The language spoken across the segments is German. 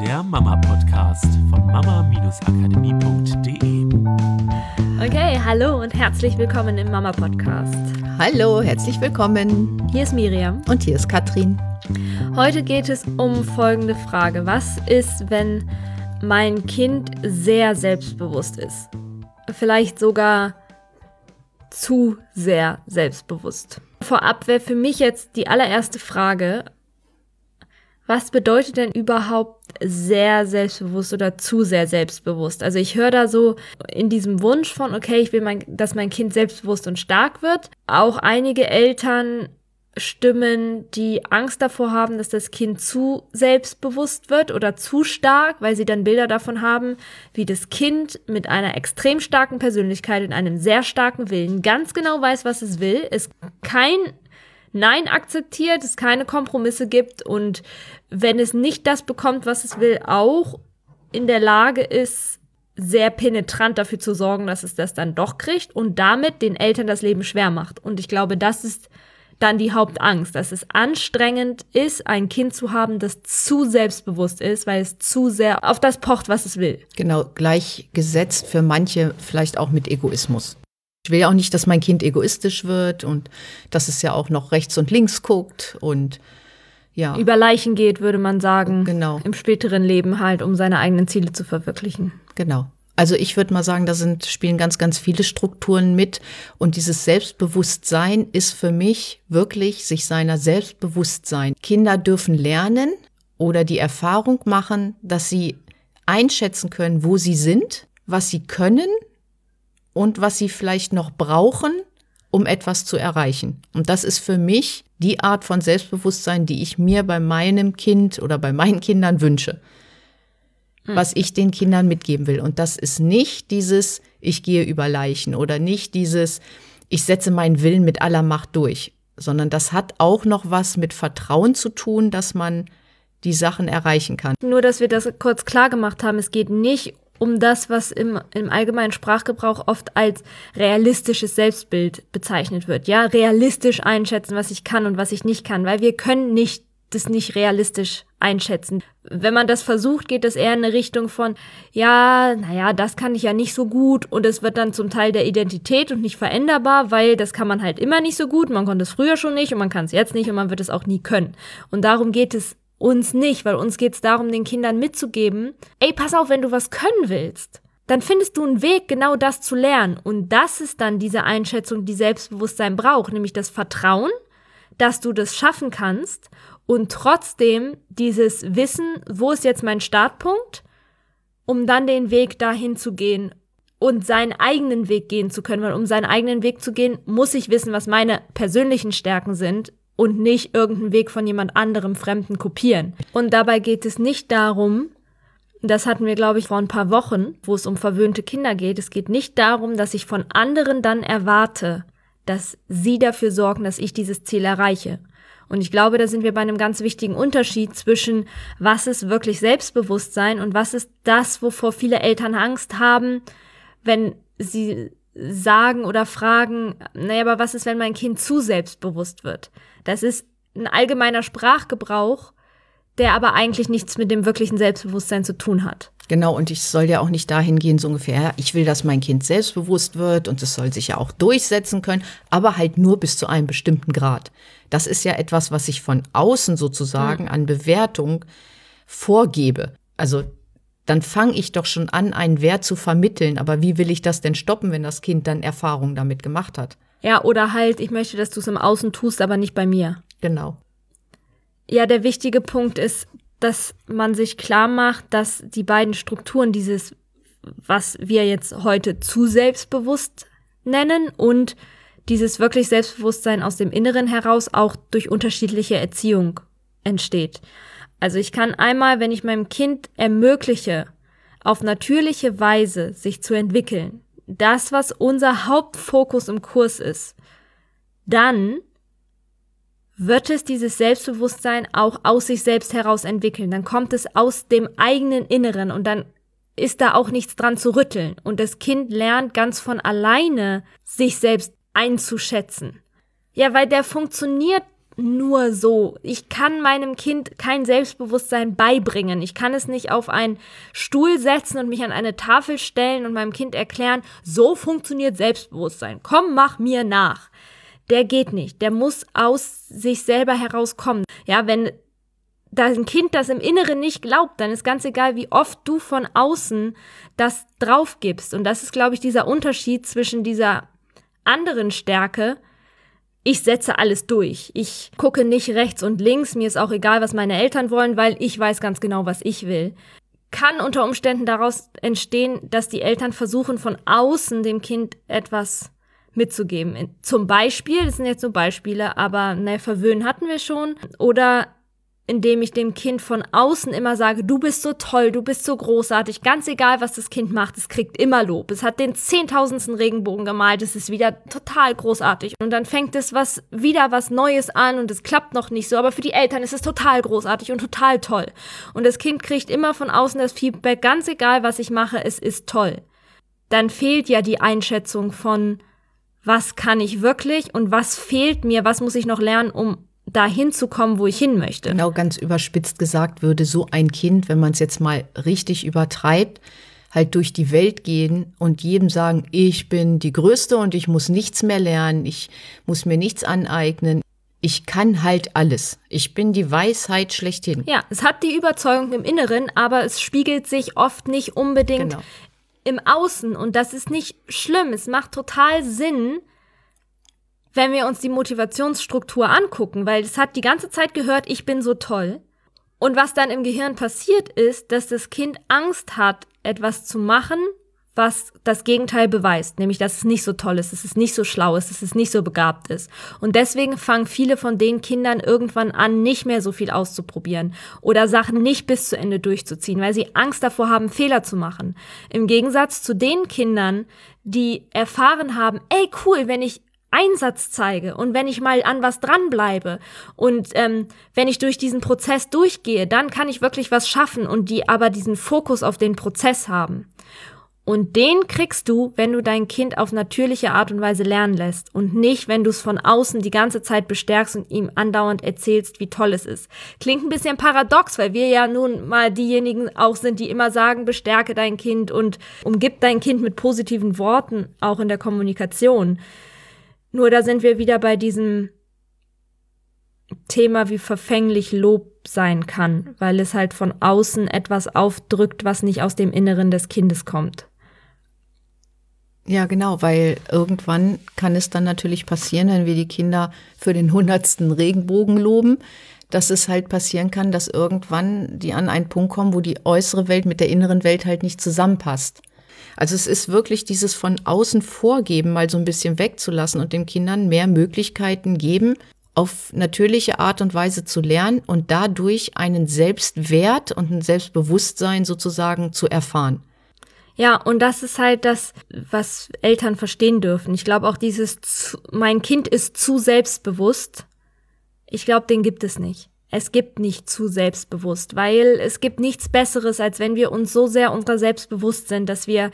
der Mama-Podcast von mama-akademie.de. Okay, hallo und herzlich willkommen im Mama-Podcast. Hallo, herzlich willkommen. Hier ist Miriam. Und hier ist Katrin. Heute geht es um folgende Frage. Was ist, wenn mein Kind sehr selbstbewusst ist? Vielleicht sogar zu sehr selbstbewusst. Vorab wäre für mich jetzt die allererste Frage, was bedeutet denn überhaupt sehr selbstbewusst oder zu sehr selbstbewusst? Also ich höre da so in diesem Wunsch von, okay, ich will, mein, dass mein Kind selbstbewusst und stark wird. Auch einige Eltern Stimmen, die Angst davor haben, dass das Kind zu selbstbewusst wird oder zu stark, weil sie dann Bilder davon haben, wie das Kind mit einer extrem starken Persönlichkeit und einem sehr starken Willen ganz genau weiß, was es will, es kein Nein akzeptiert, es keine Kompromisse gibt und wenn es nicht das bekommt, was es will, auch in der Lage ist, sehr penetrant dafür zu sorgen, dass es das dann doch kriegt und damit den Eltern das Leben schwer macht. Und ich glaube, das ist dann die Hauptangst, dass es anstrengend ist, ein Kind zu haben, das zu selbstbewusst ist, weil es zu sehr auf das pocht, was es will. Genau, gleichgesetzt für manche vielleicht auch mit Egoismus. Ich will ja auch nicht, dass mein Kind egoistisch wird und dass es ja auch noch rechts und links guckt und ja. Über Leichen geht, würde man sagen. Genau. Im späteren Leben halt, um seine eigenen Ziele zu verwirklichen. Genau. Also ich würde mal sagen, da sind, spielen ganz, ganz viele Strukturen mit. Und dieses Selbstbewusstsein ist für mich wirklich sich seiner Selbstbewusstsein. Kinder dürfen lernen oder die Erfahrung machen, dass sie einschätzen können, wo sie sind, was sie können und was sie vielleicht noch brauchen, um etwas zu erreichen. Und das ist für mich die Art von Selbstbewusstsein, die ich mir bei meinem Kind oder bei meinen Kindern wünsche was ich den Kindern mitgeben will. Und das ist nicht dieses, ich gehe über Leichen oder nicht dieses, ich setze meinen Willen mit aller Macht durch, sondern das hat auch noch was mit Vertrauen zu tun, dass man die Sachen erreichen kann. Nur, dass wir das kurz klar gemacht haben, es geht nicht um das, was im, im allgemeinen Sprachgebrauch oft als realistisches Selbstbild bezeichnet wird. Ja, realistisch einschätzen, was ich kann und was ich nicht kann, weil wir können nicht das nicht realistisch einschätzen. Wenn man das versucht, geht es eher in eine Richtung von, ja, naja, das kann ich ja nicht so gut und es wird dann zum Teil der Identität und nicht veränderbar, weil das kann man halt immer nicht so gut, man konnte es früher schon nicht und man kann es jetzt nicht und man wird es auch nie können. Und darum geht es uns nicht, weil uns geht es darum, den Kindern mitzugeben, ey, pass auf, wenn du was können willst, dann findest du einen Weg, genau das zu lernen. Und das ist dann diese Einschätzung, die Selbstbewusstsein braucht, nämlich das Vertrauen, dass du das schaffen kannst und trotzdem dieses Wissen, wo ist jetzt mein Startpunkt, um dann den Weg dahin zu gehen und seinen eigenen Weg gehen zu können, weil um seinen eigenen Weg zu gehen, muss ich wissen, was meine persönlichen Stärken sind und nicht irgendeinen Weg von jemand anderem Fremden kopieren. Und dabei geht es nicht darum, das hatten wir, glaube ich, vor ein paar Wochen, wo es um verwöhnte Kinder geht. Es geht nicht darum, dass ich von anderen dann erwarte, dass sie dafür sorgen, dass ich dieses Ziel erreiche. Und ich glaube, da sind wir bei einem ganz wichtigen Unterschied zwischen, was ist wirklich Selbstbewusstsein und was ist das, wovor viele Eltern Angst haben, wenn sie sagen oder fragen, naja, aber was ist, wenn mein Kind zu selbstbewusst wird? Das ist ein allgemeiner Sprachgebrauch, der aber eigentlich nichts mit dem wirklichen Selbstbewusstsein zu tun hat. Genau, und ich soll ja auch nicht dahin gehen, so ungefähr, ich will, dass mein Kind selbstbewusst wird und es soll sich ja auch durchsetzen können, aber halt nur bis zu einem bestimmten Grad. Das ist ja etwas, was ich von außen sozusagen mhm. an Bewertung vorgebe. Also dann fange ich doch schon an, einen Wert zu vermitteln. Aber wie will ich das denn stoppen, wenn das Kind dann Erfahrungen damit gemacht hat? Ja, oder halt, ich möchte, dass du es im Außen tust, aber nicht bei mir. Genau. Ja, der wichtige Punkt ist, dass man sich klar macht, dass die beiden Strukturen dieses, was wir jetzt heute zu selbstbewusst nennen und dieses wirklich Selbstbewusstsein aus dem Inneren heraus auch durch unterschiedliche Erziehung entsteht. Also ich kann einmal, wenn ich meinem Kind ermögliche, auf natürliche Weise sich zu entwickeln, das, was unser Hauptfokus im Kurs ist, dann wird es dieses Selbstbewusstsein auch aus sich selbst heraus entwickeln. Dann kommt es aus dem eigenen Inneren und dann ist da auch nichts dran zu rütteln. Und das Kind lernt ganz von alleine, sich selbst einzuschätzen. Ja, weil der funktioniert nur so. Ich kann meinem Kind kein Selbstbewusstsein beibringen. Ich kann es nicht auf einen Stuhl setzen und mich an eine Tafel stellen und meinem Kind erklären, so funktioniert Selbstbewusstsein. Komm, mach mir nach. Der geht nicht. Der muss aus sich selber herauskommen. Ja, wenn ein Kind das im Inneren nicht glaubt, dann ist ganz egal, wie oft du von außen das drauf gibst. Und das ist, glaube ich, dieser Unterschied zwischen dieser anderen Stärke, ich setze alles durch. Ich gucke nicht rechts und links, mir ist auch egal, was meine Eltern wollen, weil ich weiß ganz genau, was ich will. Kann unter Umständen daraus entstehen, dass die Eltern versuchen, von außen dem Kind etwas mitzugeben. Zum Beispiel, das sind jetzt so Beispiele, aber ne, verwöhnen hatten wir schon. Oder indem ich dem Kind von außen immer sage, du bist so toll, du bist so großartig, ganz egal, was das Kind macht, es kriegt immer Lob. Es hat den zehntausendsten Regenbogen gemalt, es ist wieder total großartig. Und dann fängt es was, wieder was Neues an und es klappt noch nicht so, aber für die Eltern ist es total großartig und total toll. Und das Kind kriegt immer von außen das Feedback, ganz egal, was ich mache, es ist toll. Dann fehlt ja die Einschätzung von, was kann ich wirklich und was fehlt mir, was muss ich noch lernen, um dahin zu kommen, wo ich hin möchte. Genau, ganz überspitzt gesagt würde so ein Kind, wenn man es jetzt mal richtig übertreibt, halt durch die Welt gehen und jedem sagen, ich bin die Größte und ich muss nichts mehr lernen, ich muss mir nichts aneignen. Ich kann halt alles. Ich bin die Weisheit schlechthin. Ja, es hat die Überzeugung im Inneren, aber es spiegelt sich oft nicht unbedingt genau. im Außen. Und das ist nicht schlimm. Es macht total Sinn, wenn wir uns die Motivationsstruktur angucken, weil es hat die ganze Zeit gehört, ich bin so toll. Und was dann im Gehirn passiert ist, dass das Kind Angst hat, etwas zu machen, was das Gegenteil beweist, nämlich dass es nicht so toll ist, dass es nicht so schlau ist, dass es nicht so begabt ist. Und deswegen fangen viele von den Kindern irgendwann an, nicht mehr so viel auszuprobieren oder Sachen nicht bis zu Ende durchzuziehen, weil sie Angst davor haben, Fehler zu machen. Im Gegensatz zu den Kindern, die erfahren haben, ey cool, wenn ich Einsatz zeige und wenn ich mal an was dranbleibe und ähm, wenn ich durch diesen Prozess durchgehe, dann kann ich wirklich was schaffen und die aber diesen Fokus auf den Prozess haben. Und den kriegst du, wenn du dein Kind auf natürliche Art und Weise lernen lässt und nicht, wenn du es von außen die ganze Zeit bestärkst und ihm andauernd erzählst, wie toll es ist. Klingt ein bisschen paradox, weil wir ja nun mal diejenigen auch sind, die immer sagen, bestärke dein Kind und umgib dein Kind mit positiven Worten, auch in der Kommunikation. Nur da sind wir wieder bei diesem Thema, wie verfänglich Lob sein kann, weil es halt von außen etwas aufdrückt, was nicht aus dem Inneren des Kindes kommt. Ja, genau, weil irgendwann kann es dann natürlich passieren, wenn wir die Kinder für den hundertsten Regenbogen loben, dass es halt passieren kann, dass irgendwann die an einen Punkt kommen, wo die äußere Welt mit der inneren Welt halt nicht zusammenpasst. Also es ist wirklich dieses von außen vorgeben mal so ein bisschen wegzulassen und den Kindern mehr Möglichkeiten geben, auf natürliche Art und Weise zu lernen und dadurch einen Selbstwert und ein Selbstbewusstsein sozusagen zu erfahren. Ja, und das ist halt das, was Eltern verstehen dürfen. Ich glaube auch dieses, mein Kind ist zu selbstbewusst. Ich glaube, den gibt es nicht es gibt nicht zu selbstbewusst, weil es gibt nichts Besseres, als wenn wir uns so sehr unserer selbst bewusst sind, dass wir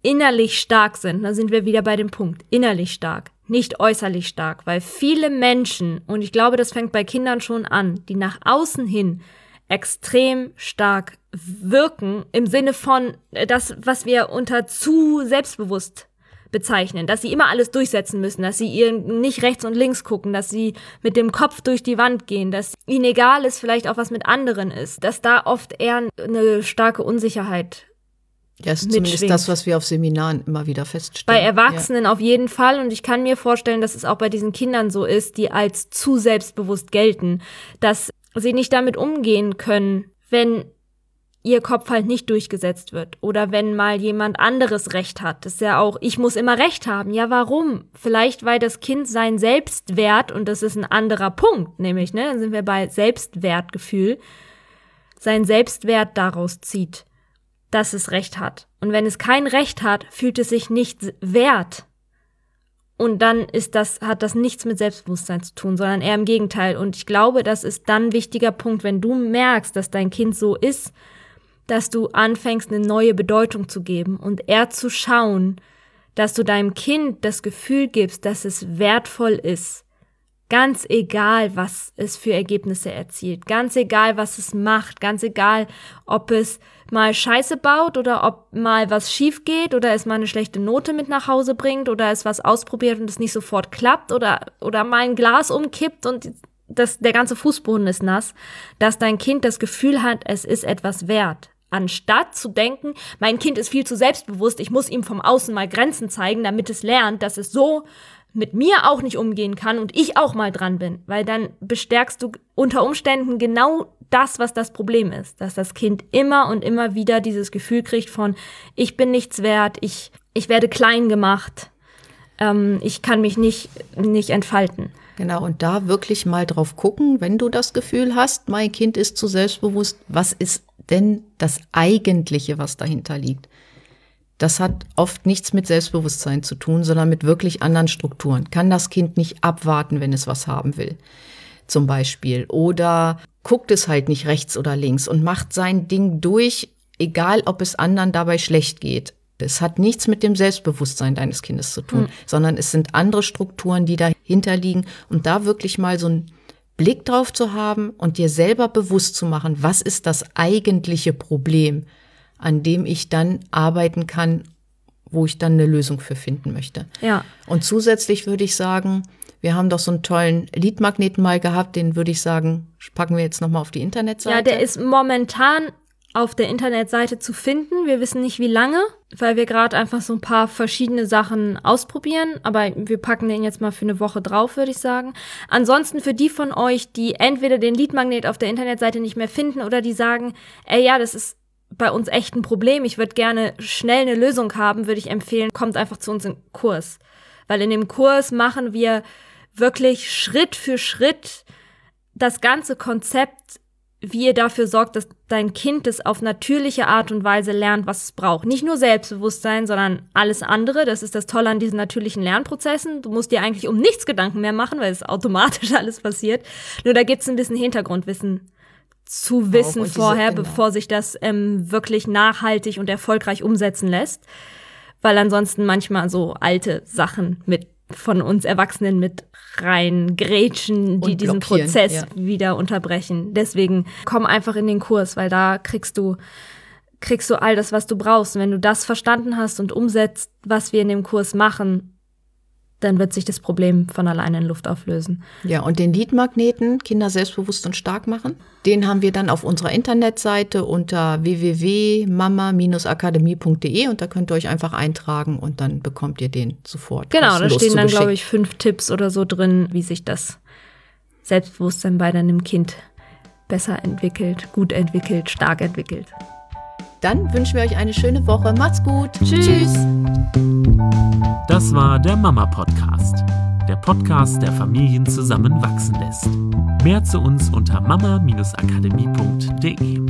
innerlich stark sind. Da sind wir wieder bei dem Punkt. Innerlich stark, nicht äußerlich stark, weil viele Menschen, und ich glaube, das fängt bei Kindern schon an, die nach außen hin extrem stark wirken, im Sinne von äh, das, was wir unter zu selbstbewusst bezeichnen, dass sie immer alles durchsetzen müssen, dass sie ihr nicht rechts und links gucken, dass sie mit dem Kopf durch die Wand gehen, dass ihnen egal ist, vielleicht auch was mit anderen ist, dass da oft eher eine starke Unsicherheit ja, ist zumindest das, was wir auf Seminaren immer wieder feststellen. Bei Erwachsenen ja. auf jeden Fall. Und ich kann mir vorstellen, dass es auch bei diesen Kindern so ist, die als zu selbstbewusst gelten, dass sie nicht damit umgehen können, wenn ihr Kopf halt nicht durchgesetzt wird. Oder wenn mal jemand anderes Recht hat. Das ist ja auch, ich muss immer Recht haben. Ja, warum? Vielleicht, weil das Kind sein Selbstwert, und das ist ein anderer Punkt, nämlich, ne, dann sind wir bei Selbstwertgefühl, sein Selbstwert daraus zieht, dass es Recht hat. Und wenn es kein Recht hat, fühlt es sich nicht wert. Und dann ist das, hat das nichts mit Selbstbewusstsein zu tun, sondern eher im Gegenteil. Und ich glaube, das ist dann ein wichtiger Punkt, wenn du merkst, dass dein Kind so ist, dass du anfängst, eine neue Bedeutung zu geben und eher zu schauen, dass du deinem Kind das Gefühl gibst, dass es wertvoll ist, Ganz egal, was es für Ergebnisse erzielt. Ganz egal, was es macht. Ganz egal, ob es mal Scheiße baut oder ob mal was schief geht oder es mal eine schlechte Note mit nach Hause bringt oder es was ausprobiert und es nicht sofort klappt oder, oder mal ein Glas umkippt und das, der ganze Fußboden ist nass, dass dein Kind das Gefühl hat, es ist etwas wert. Anstatt zu denken, mein Kind ist viel zu selbstbewusst, ich muss ihm vom Außen mal Grenzen zeigen, damit es lernt, dass es so mit mir auch nicht umgehen kann und ich auch mal dran bin, weil dann bestärkst du unter Umständen genau das, was das Problem ist, dass das Kind immer und immer wieder dieses Gefühl kriegt von, ich bin nichts wert, ich, ich werde klein gemacht, ähm, ich kann mich nicht, nicht entfalten. Genau, und da wirklich mal drauf gucken, wenn du das Gefühl hast, mein Kind ist zu selbstbewusst, was ist denn das Eigentliche, was dahinter liegt? Das hat oft nichts mit Selbstbewusstsein zu tun, sondern mit wirklich anderen Strukturen. Kann das Kind nicht abwarten, wenn es was haben will? Zum Beispiel. Oder guckt es halt nicht rechts oder links und macht sein Ding durch, egal ob es anderen dabei schlecht geht. Es hat nichts mit dem Selbstbewusstsein deines Kindes zu tun, mhm. sondern es sind andere Strukturen, die dahinter liegen. Und da wirklich mal so einen Blick drauf zu haben und dir selber bewusst zu machen, was ist das eigentliche Problem, an dem ich dann arbeiten kann, wo ich dann eine Lösung für finden möchte. Ja. Und zusätzlich würde ich sagen, wir haben doch so einen tollen Liedmagneten mal gehabt, den würde ich sagen, packen wir jetzt nochmal auf die Internetseite. Ja, der ist momentan auf der Internetseite zu finden. Wir wissen nicht wie lange, weil wir gerade einfach so ein paar verschiedene Sachen ausprobieren. Aber wir packen den jetzt mal für eine Woche drauf, würde ich sagen. Ansonsten für die von euch, die entweder den Leadmagnet auf der Internetseite nicht mehr finden oder die sagen, ey ja, das ist bei uns echt ein Problem. Ich würde gerne schnell eine Lösung haben, würde ich empfehlen, kommt einfach zu uns in Kurs. Weil in dem Kurs machen wir wirklich Schritt für Schritt das ganze Konzept wie ihr dafür sorgt, dass dein Kind es auf natürliche Art und Weise lernt, was es braucht. Nicht nur Selbstbewusstsein, sondern alles andere. Das ist das Tolle an diesen natürlichen Lernprozessen. Du musst dir eigentlich um nichts Gedanken mehr machen, weil es automatisch alles passiert. Nur da gibt es ein bisschen Hintergrundwissen zu wissen diese, vorher, genau. bevor sich das ähm, wirklich nachhaltig und erfolgreich umsetzen lässt. Weil ansonsten manchmal so alte Sachen mit von uns Erwachsenen mit rein grätschen, die diesen Prozess ja. wieder unterbrechen. Deswegen komm einfach in den Kurs, weil da kriegst du kriegst du all das, was du brauchst. Und wenn du das verstanden hast und umsetzt, was wir in dem Kurs machen, dann wird sich das Problem von alleine in Luft auflösen. Ja, und den Leadmagneten, Kinder selbstbewusst und stark machen, den haben wir dann auf unserer Internetseite unter www.mama-akademie.de und da könnt ihr euch einfach eintragen und dann bekommt ihr den sofort. Genau, da stehen dann, glaube ich, fünf Tipps oder so drin, wie sich das Selbstbewusstsein bei deinem Kind besser entwickelt, gut entwickelt, stark entwickelt. Dann wünschen wir euch eine schöne Woche. Macht's gut. Tschüss. Das war der Mama Podcast. Der Podcast, der Familien zusammenwachsen lässt. Mehr zu uns unter mama-akademie.de.